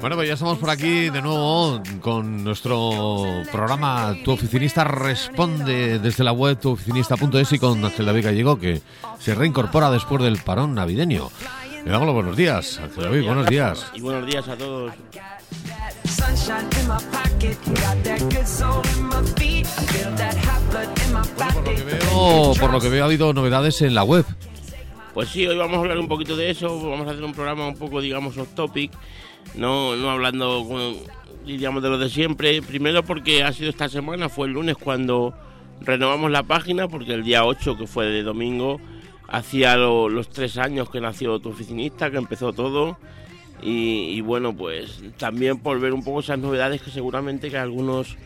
Bueno, pues ya estamos por aquí de nuevo con nuestro programa Tu Oficinista Responde desde la web tuoficinista.es y con Ángel David Gallego que se reincorpora después del parón navideño. Le damos los buenos días, Ángel David, buenos días. Y buenos días a todos. por lo que veo, por lo que veo ha habido novedades en la web. Pues sí, hoy vamos a hablar un poquito de eso, vamos a hacer un programa un poco, digamos, off topic, no, no hablando, digamos, de lo de siempre. Primero porque ha sido esta semana, fue el lunes cuando renovamos la página, porque el día 8, que fue de domingo, hacía los tres años que nació tu oficinista, que empezó todo. Y, y, bueno, pues también por ver un poco esas novedades que seguramente que algunos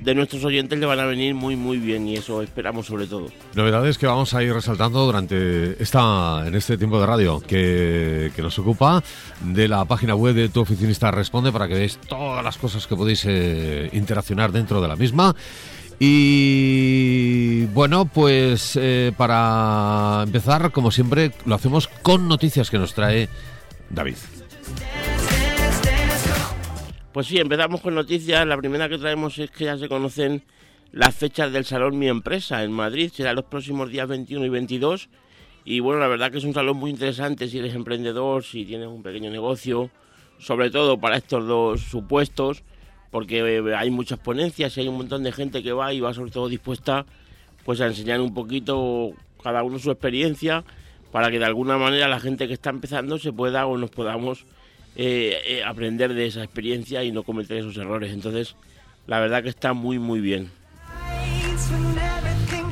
de nuestros oyentes le van a venir muy muy bien y eso esperamos sobre todo. Novedades que vamos a ir resaltando durante esta en este tiempo de radio que, nos ocupa de la página web de tu oficinista responde para que veáis todas las cosas que podéis eh, interaccionar dentro de la misma. Y bueno, pues eh, para empezar, como siempre, lo hacemos con noticias que nos trae David. Pues sí, empezamos con noticias. La primera que traemos es que ya se conocen las fechas del Salón Mi Empresa en Madrid. Será los próximos días 21 y 22. Y bueno, la verdad que es un salón muy interesante si eres emprendedor, si tienes un pequeño negocio, sobre todo para estos dos supuestos, porque eh, hay muchas ponencias y hay un montón de gente que va y va sobre todo dispuesta pues a enseñar un poquito cada uno su experiencia para que de alguna manera la gente que está empezando se pueda o nos podamos eh, eh, aprender de esa experiencia y no cometer esos errores. Entonces, la verdad que está muy, muy bien.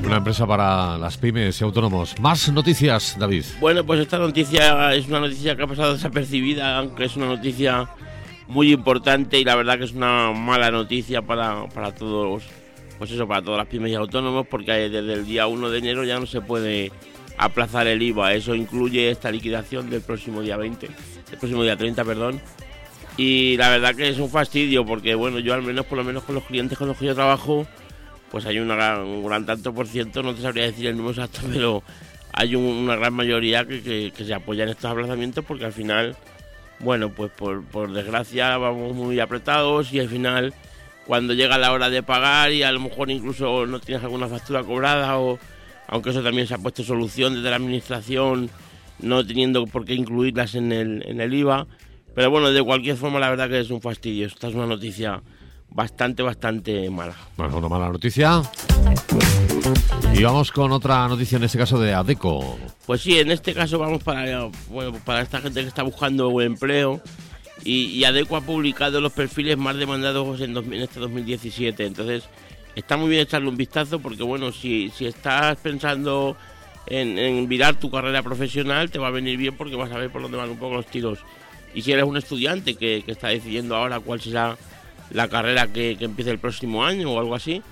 Una empresa para las pymes y autónomos. Más noticias, David. Bueno, pues esta noticia es una noticia que ha pasado desapercibida, aunque es una noticia muy importante y la verdad que es una mala noticia para, para todos, pues eso, para todas las pymes y autónomos, porque desde el día 1 de enero ya no se puede aplazar el IVA. Eso incluye esta liquidación del próximo día 20 el próximo día 30, perdón. Y la verdad que es un fastidio porque, bueno, yo al menos, por lo menos con los clientes con los que yo trabajo, pues hay una gran, un gran tanto por ciento, no te sabría decir el número exacto, pero hay una gran mayoría que, se apoya en estos aplazamientos porque al final, bueno, pues por, por desgracia vamos muy apretados y al final cuando llega la hora de pagar y a lo mejor incluso no tienes alguna factura cobrada o aunque eso también se ha puesto solución desde la administración no teniendo por qué incluirlas en el, en el IVA. Pero bueno, de cualquier forma, la verdad que es un fastidio. Esta es una noticia bastante, bastante mala. Bueno, una mala noticia. Y vamos con otra noticia, en este caso de ADECO. Pues sí, en este caso vamos para, bueno, para esta gente que está buscando un empleo. Y, ADECO ha publicado los perfiles más demandados en, en este 2017. Entonces, está muy bien echarle un vistazo porque, bueno, si, si estás pensando en, virar tu carrera profesional, te va a venir bien porque vas a ver por dónde van un poco los tiros. Y si eres un estudiante que, está decidiendo ahora cuál será la carrera que, que, empiece el próximo año o algo así,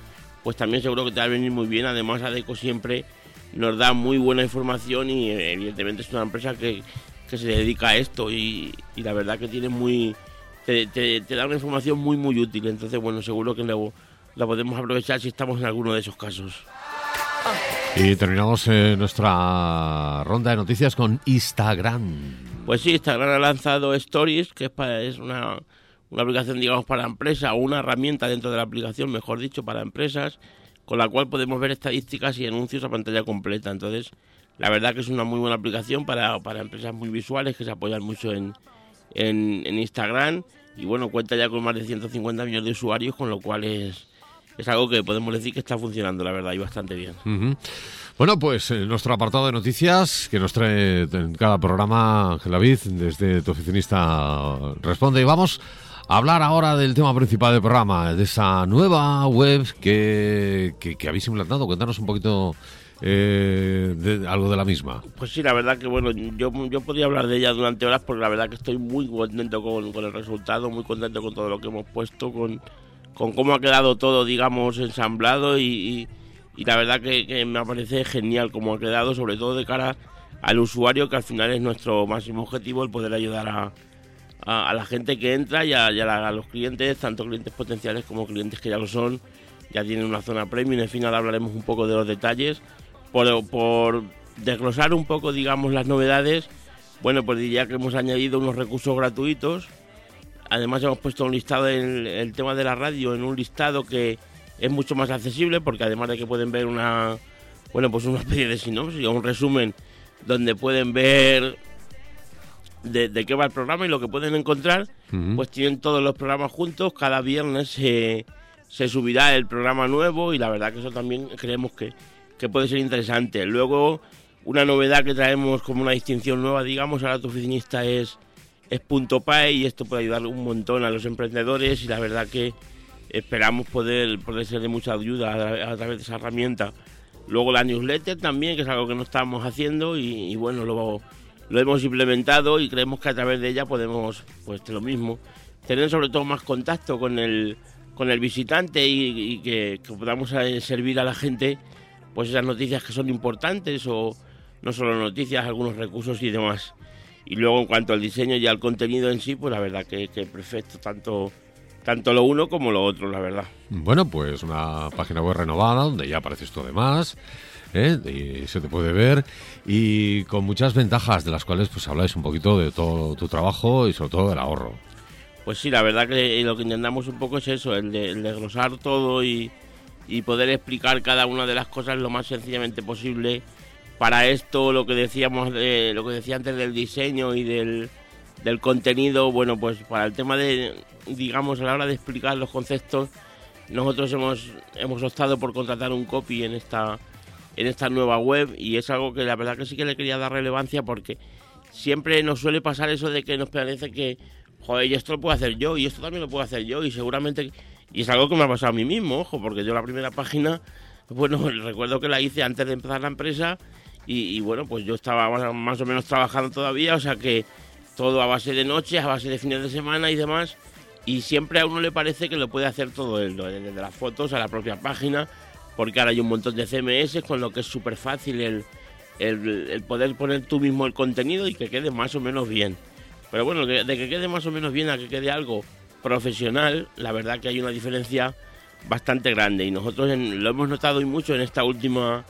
pues también seguro que te va a venir muy bien. Además, ADECO siempre nos da muy buena información y evidentemente es una empresa que, se dedica a esto y, la verdad que tiene muy... Te, da una información muy muy útil. Entonces, bueno, seguro que la podemos aprovechar si estamos en alguno de esos casos. Y terminamos eh, nuestra ronda de noticias con Instagram. Pues sí, Instagram ha lanzado Stories, que es, es una, una aplicación, digamos, para empresas, o una herramienta dentro de la aplicación, mejor dicho, para empresas, con la cual podemos ver estadísticas y anuncios a pantalla completa. Entonces, la verdad que es una muy buena aplicación para, para empresas muy visuales que se apoyan mucho en, en, en Instagram. Y bueno, cuenta ya con más de 150 millones de usuarios, con lo cual es, es algo que podemos decir que está funcionando, la verdad, y bastante bien. Bueno, pues eh, nuestro apartado de noticias que nos trae en cada programa Ángel David, desde tu oficinista responde. Y vamos a hablar ahora del tema principal del programa, de esa nueva web que, que, habéis implantado. Cuéntanos un poquito eh, de, algo de la misma. Pues sí, la verdad que bueno, yo, yo podría hablar de ella durante horas porque la verdad que estoy muy contento con, con el resultado, muy contento con todo lo que hemos puesto, con con cómo ha quedado todo, digamos, ensamblado y, la verdad que, me parece genial cómo ha quedado, sobre todo de cara al usuario, que al final es nuestro máximo objetivo, el poder ayudar a, a, la gente que entra y, a, a, los clientes, tanto clientes potenciales como clientes que ya lo son, ya tienen una zona premium, en fin, ahora hablaremos un poco de los detalles, por, por desglosar un poco, digamos, las novedades, Bueno, pues diría que hemos añadido unos recursos gratuitos. Además hemos puesto un listado en el tema de la radio, en un listado que es mucho más accesible, porque además de que pueden ver una, bueno, pues una especie de sinopsis o un resumen donde pueden ver de, qué va el programa y lo que pueden encontrar, pues tienen todos los programas juntos, cada viernes se, se subirá el programa nuevo y la verdad que eso también creemos que, que puede ser interesante. Luego, una novedad que traemos como una distinción nueva, digamos, a la oficinista es, es Punto Pay y esto puede ayudar un montón a los emprendedores y la verdad que esperamos poder, poder ser de mucha ayuda a, través de esa herramienta. Luego la newsletter también, que es algo que no estábamos haciendo y, bueno, lo, lo hemos implementado y creemos que a través de ella podemos, pues lo mismo, tener sobre todo más contacto con el, con el visitante y, que, que, podamos eh, servir a la gente pues esas noticias que son importantes o no solo noticias, algunos recursos y demás. Y luego en cuanto al diseño y al contenido en sí, pues la verdad que, que perfecto, tanto, tanto lo uno como lo otro, la verdad. Bueno, pues una página web renovada donde ya aparece esto de más. ¿eh? y se te puede ver y con muchas ventajas de las cuales pues habláis un poquito de todo tu trabajo y sobre todo del ahorro. Pues sí, la verdad que lo que intentamos un poco es eso, el de, el desglosar todo y, y poder explicar cada una de las cosas lo más sencillamente posible. Para esto, lo que decíamos, de, lo que decía antes del diseño y del, del contenido, bueno, pues para el tema de, digamos, a la hora de explicar los conceptos, nosotros hemos, hemos optado por contratar un copy en esta, en esta nueva web y es algo que la verdad que sí que le quería dar relevancia porque siempre nos suele pasar eso de que nos parece que, joder, y esto lo puedo hacer yo y esto también lo puedo hacer yo y seguramente y es algo que me ha pasado a mí mismo, ojo, porque yo la primera página, bueno, recuerdo que la hice antes de empezar la empresa y, bueno, pues yo estaba más o menos trabajando todavía, o sea que todo a base de noche, a base de fines de semana y demás. Y siempre a uno le parece que lo puede hacer todo él, desde las fotos a la propia página, porque ahora hay un montón de CMS con lo que es súper fácil el, el, poder poner tú mismo el contenido y que quede más o menos bien. Pero bueno, de que quede más o menos bien a que quede algo profesional, la verdad que hay una diferencia bastante grande y nosotros lo hemos notado y mucho en esta última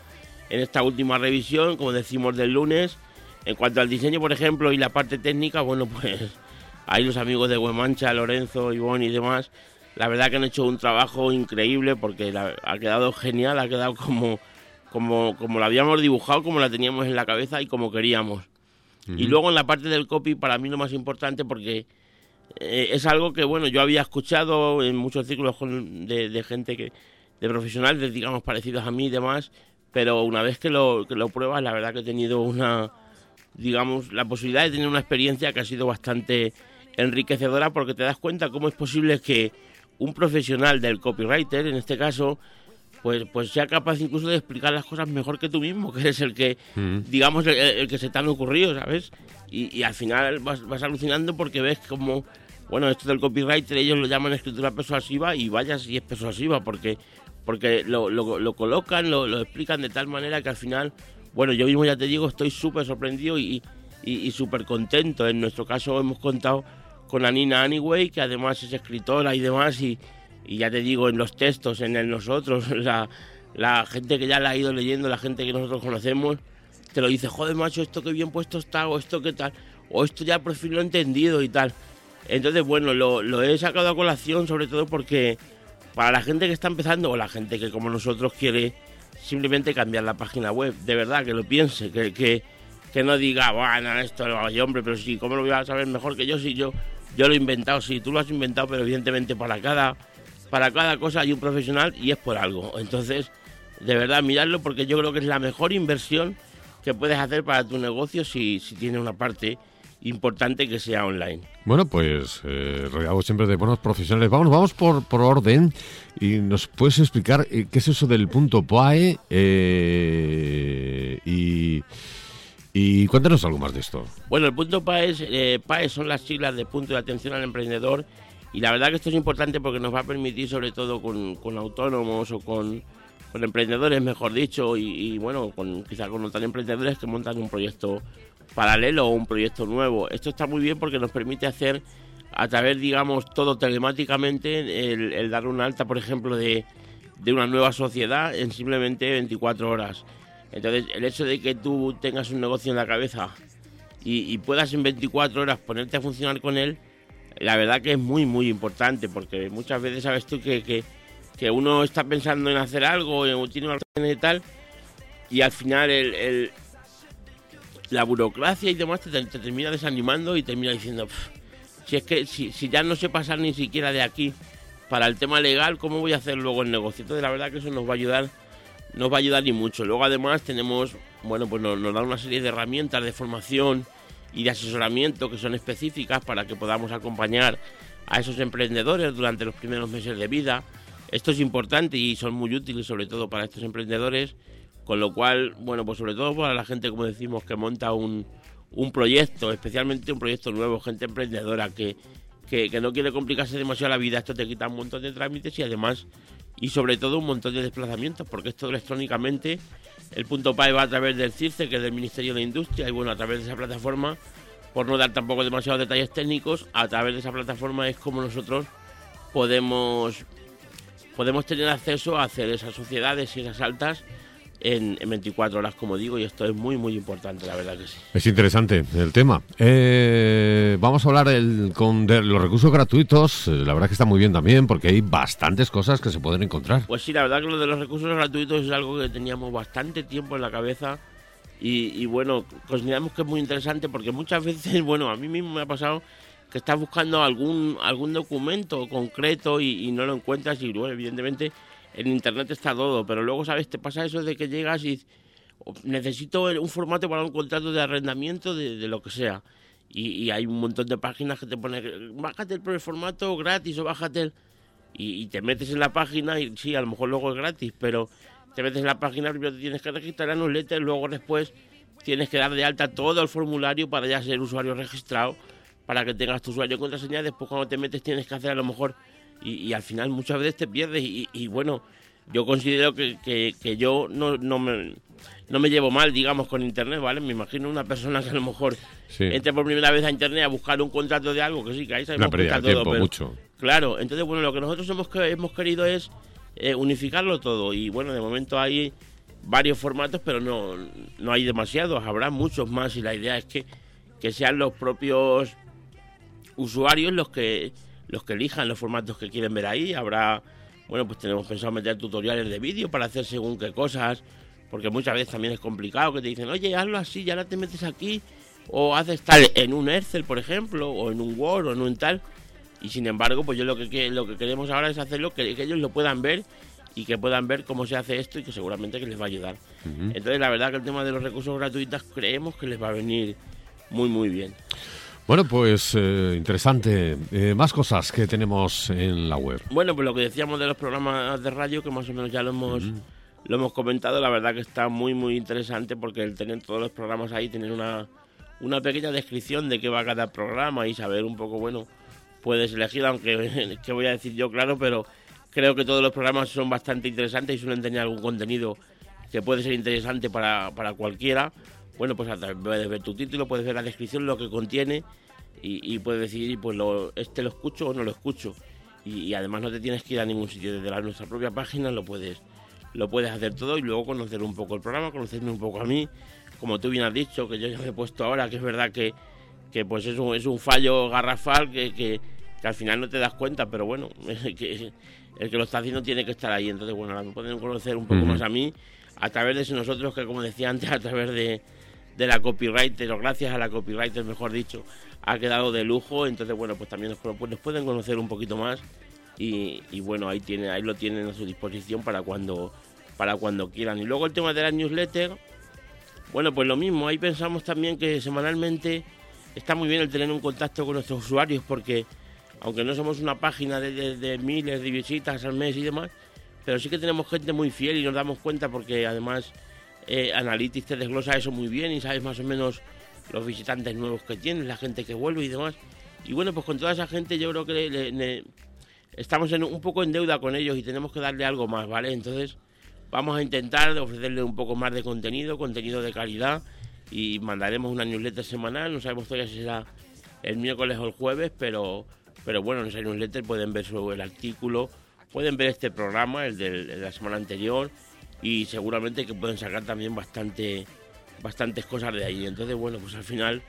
en esta última revisión, como decimos del lunes. En cuanto al diseño, por ejemplo, y la parte técnica, bueno, pues hay los amigos de Huemancha, Lorenzo, Ivonne y demás, la verdad que han hecho un trabajo increíble porque ha quedado genial, ha quedado como, como, como lo habíamos dibujado, como la teníamos en la cabeza y como queríamos. Y luego en la parte del copy, para mí lo más importante porque eh, es algo que, bueno, yo había escuchado en muchos círculos de, gente que de profesionales, digamos, parecidos a mí y demás, pero una vez que lo, que lo pruebas, la verdad que he tenido una, digamos, la posibilidad de tener una experiencia que ha sido bastante enriquecedora porque te das cuenta cómo es posible que un profesional del copywriter, en este caso, pues, pues sea capaz incluso de explicar las cosas mejor que tú mismo, que eres el que, mm. digamos, el, que se te han ocurrido, ¿sabes? Y, al final vas, vas alucinando porque ves como bueno, esto del copyright ellos lo llaman escritura persuasiva y vaya si es persuasiva porque porque lo, lo, colocan, lo, lo, explican de tal manera que al final, bueno, yo mismo ya te digo, estoy súper sorprendido y, y, súper contento. En nuestro caso hemos contado con Anina Anyway, que además es escritora y demás, y, y ya te digo, en los textos, en el nosotros, la, la gente que ya la ha ido leyendo, la gente que nosotros conocemos, te lo dice, joder, macho, esto que bien puesto está, o esto que tal, o esto ya por fin lo he entendido y tal. Entonces, bueno, lo, he sacado a colación sobre todo porque para la gente que está empezando o la gente que como nosotros quiere simplemente cambiar la página web, de verdad, que lo piense, que, que, que no diga, bueno, esto lo hago hombre, pero sí, ¿cómo lo voy a saber mejor que yo si yo, yo lo he inventado? Sí, tú lo has inventado, pero evidentemente para cada, para cada cosa hay un profesional y es por algo. Entonces, de verdad, mirarlo porque yo creo que es la mejor inversión que puedes hacer para tu negocio si, si tiene una parte importante que sea online. Bueno, pues eh, rodeado siempre de buenos profesionales. Vamos, vamos por, por orden y nos puedes explicar eh, qué es eso del punto PAE eh, y, y cuéntanos algo más de esto. Bueno, el punto PAE, eh, PAE son las siglas de punto de atención al emprendedor y la verdad que esto es importante porque nos va a permitir sobre todo con, con autónomos o con, con emprendedores, mejor dicho, y, y bueno, con, quizá con otros emprendedores que montan un proyecto paralelo o un proyecto nuevo. Esto está muy bien porque nos permite hacer a través, digamos, todo telemáticamente, el, dar una alta, por ejemplo, de, de, una nueva sociedad en simplemente 24 horas. Entonces, el hecho de que tú tengas un negocio en la cabeza y, puedas en 24 horas ponerte a funcionar con él, la verdad que es muy, muy importante, porque muchas veces sabes tú que, que, uno está pensando en hacer algo o tiene una y tal, y al final el, la burocracia y demás te, termina desanimando y termina diciendo, si es que si, ya no sé pasar ni siquiera de aquí para el tema legal, ¿cómo voy a hacer luego el negocio? Entonces la verdad que eso nos va a ayudar, nos va a ayudar y mucho. Luego además tenemos, bueno, pues nos, nos da una serie de herramientas de formación y de asesoramiento que son específicas para que podamos acompañar a esos emprendedores durante los primeros meses de vida. Esto es importante y son muy útiles sobre todo para estos emprendedores, con lo cual, bueno, pues sobre todo para la gente, como decimos, que monta un, un proyecto, especialmente un proyecto nuevo, gente emprendedora que, que, no quiere complicarse demasiado la vida, esto te quita un montón de trámites y además, y sobre todo un montón de desplazamientos, porque esto electrónicamente, el punto PAE va a través del CIRCE, que es del Ministerio de Industria, y bueno, a través de esa plataforma, por no dar tampoco demasiados detalles técnicos, a través de esa plataforma es como nosotros podemos podemos tener acceso a hacer esas sociedades y esas altas en, 24 horas, como digo, y esto es muy, muy importante, la verdad que sí. Es interesante el tema. Eh, vamos a hablar con de los recursos gratuitos. Eh, la verdad que está muy bien también, porque hay bastantes cosas que se pueden encontrar. Pues sí, la verdad que lo de los recursos gratuitos es algo que teníamos bastante tiempo en la cabeza. Y, bueno, consideramos que es muy interesante porque muchas veces, bueno, a mí mismo me ha pasado que estás buscando algún algún documento concreto y, y no lo encuentras y bueno, evidentemente en internet está todo, pero luego, ¿sabes? Te pasa eso de que llegas y necesito un formato para un contrato de arrendamiento de, lo que sea. Y, hay un montón de páginas que te ponen, bájate el formato gratis o bájate el... Y, te metes en la página y sí, a lo mejor luego es gratis, pero te metes en la página, primero te tienes que registrar en un letter, luego después tienes que dar de alta todo el formulario para ya ser usuario registrado, para que tengas tu usuario y contraseña, después cuando te metes tienes que hacer a lo mejor y, al final muchas veces te pierdes y, bueno, yo considero que, que, yo no, no, me, no me llevo mal, digamos, con Internet, ¿vale? Me imagino una persona que a lo mejor entre por primera vez a Internet a buscar un contrato de algo, que sí, que ahí sabemos que está todo, mucho. Claro, entonces, bueno, lo que nosotros hemos, hemos querido es eh, unificarlo todo y bueno, de momento hay varios formatos, pero no, no hay demasiados, habrá muchos más y la idea es que, que sean los propios usuarios los que los que elijan los formatos que quieren ver ahí. Habrá, bueno, pues tenemos pensado meter tutoriales de vídeo para hacer según qué cosas, porque muchas veces también es complicado que te dicen, oye, hazlo así, ya ahora te metes aquí, o haces tal en un Excel, por ejemplo, o en un Word, o en un tal. Y sin embargo, pues yo lo que, lo que queremos ahora es hacerlo que, que ellos lo puedan ver y que puedan ver cómo se hace esto y que seguramente que les va a ayudar. Entonces, la verdad que el tema de los recursos gratuitos creemos que les va a venir muy, muy bien. Bueno, pues eh, interesante. Eh, más cosas que tenemos en la web. Bueno, pues lo que decíamos de los programas de radio, que más o menos ya lo hemos, lo hemos comentado, la verdad que está muy, muy interesante porque el tener todos los programas ahí, tener una, una pequeña descripción de qué va cada programa y saber un poco, bueno, puedes elegir, aunque que voy a decir yo, claro, pero creo que todos los programas son bastante interesantes y suelen tener algún contenido que puede ser interesante para, para cualquiera bueno, pues puedes ver tu título, puedes ver la descripción, lo que contiene y, puedes decidir, pues lo, este lo escucho o no lo escucho. Y, además no te tienes que ir a ningún sitio, desde la, nuestra propia página lo puedes, lo puedes hacer todo y luego conocer un poco el programa, conocerme un poco a mí, como tú bien has dicho, que yo ya me he puesto ahora, que es verdad que, que pues es un, es un fallo garrafal que, que, al final no te das cuenta, pero bueno, que el que lo está haciendo tiene que estar ahí. Entonces, bueno, ahora me pueden conocer un poco más a mí a través de nosotros, que como decía antes, a través de, de la copywriter, o gracias a la copywriter, mejor dicho, ha quedado de lujo. Entonces, bueno, pues también nos, pues, pueden conocer un poquito más. Y, bueno, ahí, tiene, ahí lo tienen a su disposición para cuando, para cuando quieran. Y luego el tema de la newsletter, bueno, pues lo mismo. Ahí pensamos también que semanalmente está muy bien el tener un contacto con nuestros usuarios porque aunque no somos una página de, de miles de visitas al mes y demás, pero sí que tenemos gente muy fiel y nos damos cuenta porque además eh, Analytics te desglosa eso muy bien y sabes más o menos los visitantes nuevos que tienes, la gente que vuelve y demás. Y bueno, pues con toda esa gente yo creo que estamos en, un poco en deuda con ellos y tenemos que darle algo más, ¿vale? Entonces vamos a intentar ofrecerle un poco más de contenido, contenido de calidad y mandaremos una newsletter semanal, no sabemos todavía si será el miércoles o el jueves, pero, pero bueno, en esa newsletter pueden ver sobre el artículo, pueden ver este programa, el de la semana anterior, y seguramente que pueden sacar también bastante bastantes cosas de ahí. Entonces, bueno, pues al final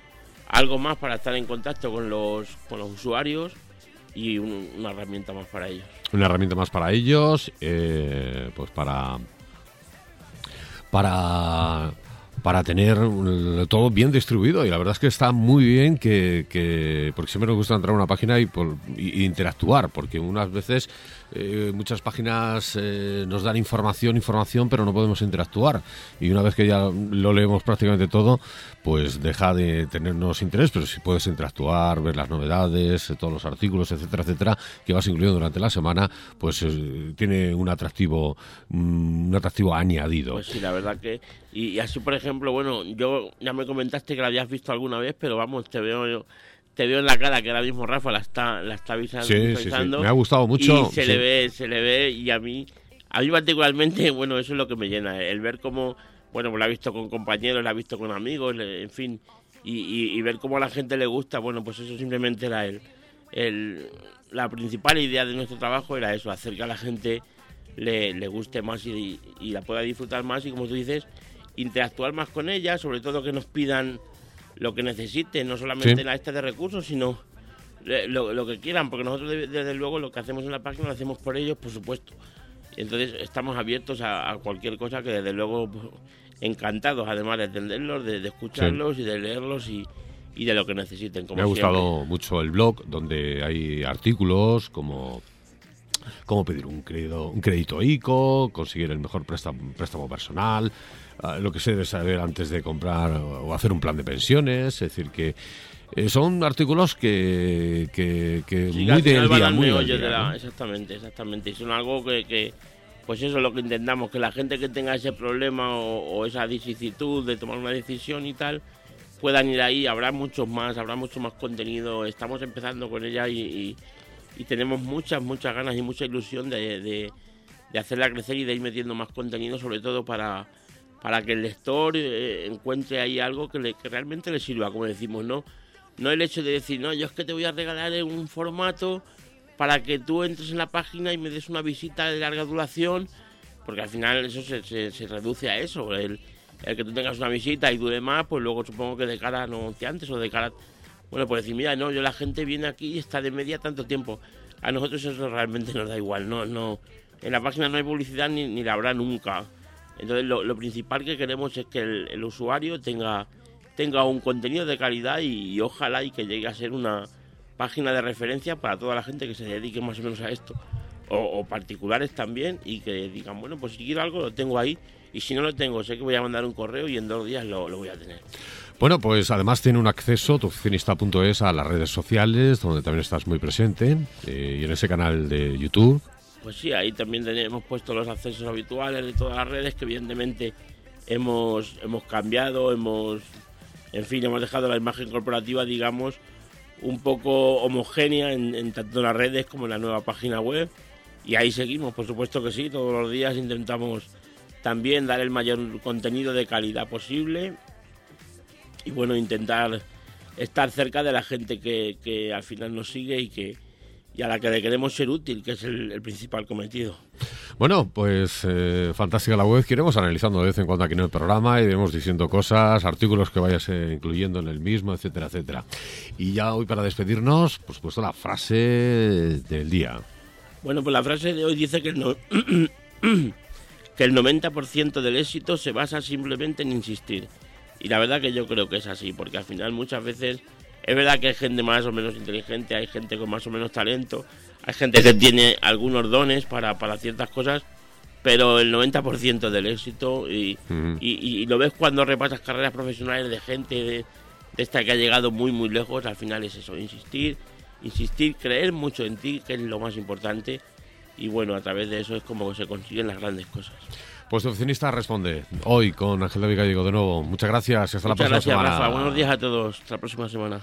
algo más para estar en contacto con los, con los usuarios y una herramienta más para ellos. Una herramienta más para ellos, eh, pues para para para tener todo bien distribuido y la verdad es que está muy bien que, que porque siempre nos gusta entrar a una página y, por, y interactuar porque unas veces eh, muchas páginas eh, nos dan información, información, pero no podemos interactuar. Y una vez que ya lo leemos prácticamente todo, pues deja de tenernos interés, pero si puedes interactuar, ver las novedades, eh, todos los artículos, etcétera, etcétera, que vas incluyendo durante la semana, pues tiene un atractivo, mm, un atractivo añadido. Pues sí, la verdad que... Y, así, por ejemplo, bueno, yo ya me comentaste que la habías visto alguna vez, pero vamos, te veo te veo en la cara que ahora mismo Rafa la está, la está avisando. Sí, sí, sí. Me ha gustado mucho. Y se le ve, se le ve, y a mí, a mí particularmente, bueno, eso es lo que me llena, el ver cómo, bueno, pues la he visto con compañeros, la he visto con amigos, en fin, y, ver cómo a la gente le gusta, bueno, pues eso simplemente era el, el, la principal idea de nuestro trabajo era eso, hacer que a la gente le, le guste más y, y la pueda disfrutar más y como tú dices, interactuar más con ella, sobre todo que nos pidan lo que necesiten, no solamente la esta de recursos, sino lo, que quieran, porque nosotros desde luego lo que hacemos en la página lo hacemos por ellos, por supuesto. Entonces estamos abiertos a, cualquier cosa que desde luego pues, encantados, además de entenderlos, de, escucharlos y de leerlos y, de lo que necesiten. Me ha gustado mucho el blog, donde hay artículos como cómo pedir un crédito, un crédito ICO, conseguir el mejor préstamo, préstamo personal, ah, lo que se debe saber antes de comprar o hacer un plan de pensiones, es decir que eh, son artículos que, que, que muy del día, muy Exactamente, exactamente. Y son algo que, pues eso es lo que intentamos, que la gente que tenga ese problema o, esa vicisitud de tomar una decisión y tal, puedan ir ahí. Habrá muchos más, habrá mucho más contenido. Estamos empezando con ella y y tenemos muchas, muchas ganas y mucha ilusión de, de, hacerla crecer y de ir metiendo más contenido, sobre todo para, para que el lector eh, encuentre ahí algo que, realmente le sirva, como decimos, ¿no? No el hecho de decir, no, yo es que te voy a regalar un formato para que tú entres en la página y me des una visita de larga duración, porque al final eso se, se, reduce a eso, el, el, que tú tengas una visita y dure más, pues luego supongo que de cara a anunciantes o de cara bueno, pues decir, mira, no, yo la gente viene aquí y está de media tanto tiempo. A nosotros eso realmente nos da igual, no, no. En la página no hay publicidad ni, ni la habrá nunca. Entonces lo, principal que queremos es que el, usuario tenga, tenga un contenido de calidad y, ojalá y que llegue a ser una página de referencia para toda la gente que se dedique más o menos a esto. O, particulares también y que digan, bueno, pues si quiero algo lo tengo ahí y si no lo tengo sé que voy a mandar un correo y en dos días lo, lo voy a tener. Bueno, pues además tiene un acceso, tuoficinista.es, a las redes sociales, donde también estás muy presente, eh, y en ese canal de YouTube. Pues sí, ahí también tenemos puesto los accesos habituales de todas las redes, que evidentemente hemos, hemos cambiado, hemos, en fin, hemos dejado la imagen corporativa, digamos, un poco homogénea en, en tanto las redes como en la nueva página web. Y ahí seguimos, por supuesto que sí, todos los días intentamos también dar el mayor contenido de calidad posible y bueno, intentar estar cerca de la gente que, que al final nos sigue y que y a la que le queremos ser útil, que es el, principal cometido. Bueno, pues eh, fantástica la web, que iremos analizando de vez en cuando aquí en el programa, y iremos diciendo cosas, artículos que vayas eh, incluyendo en el mismo, etcétera, etcétera. Y ya hoy para despedirnos, por supuesto, la frase del día. Bueno, pues la frase de hoy dice que no, que el 90% del éxito se basa simplemente en insistir. Y la verdad que yo creo que es así, porque al final muchas veces es verdad que hay gente más o menos inteligente, hay gente con más o menos talento, hay gente que tiene algunos dones para, para ciertas cosas, pero el 90% del éxito, y, y, lo ves cuando repasas carreras profesionales de gente de, de, esta que ha llegado muy, muy lejos, al final es eso, insistir, insistir, creer mucho en ti, que es lo más importante, y bueno, a través de eso es como se consiguen las grandes cosas. Pues oficinista responde hoy con Ángel David Gallego de nuevo. Muchas gracias y hasta la próxima gracias, semana. Rafa. Buenos días a todos. Hasta la próxima semana.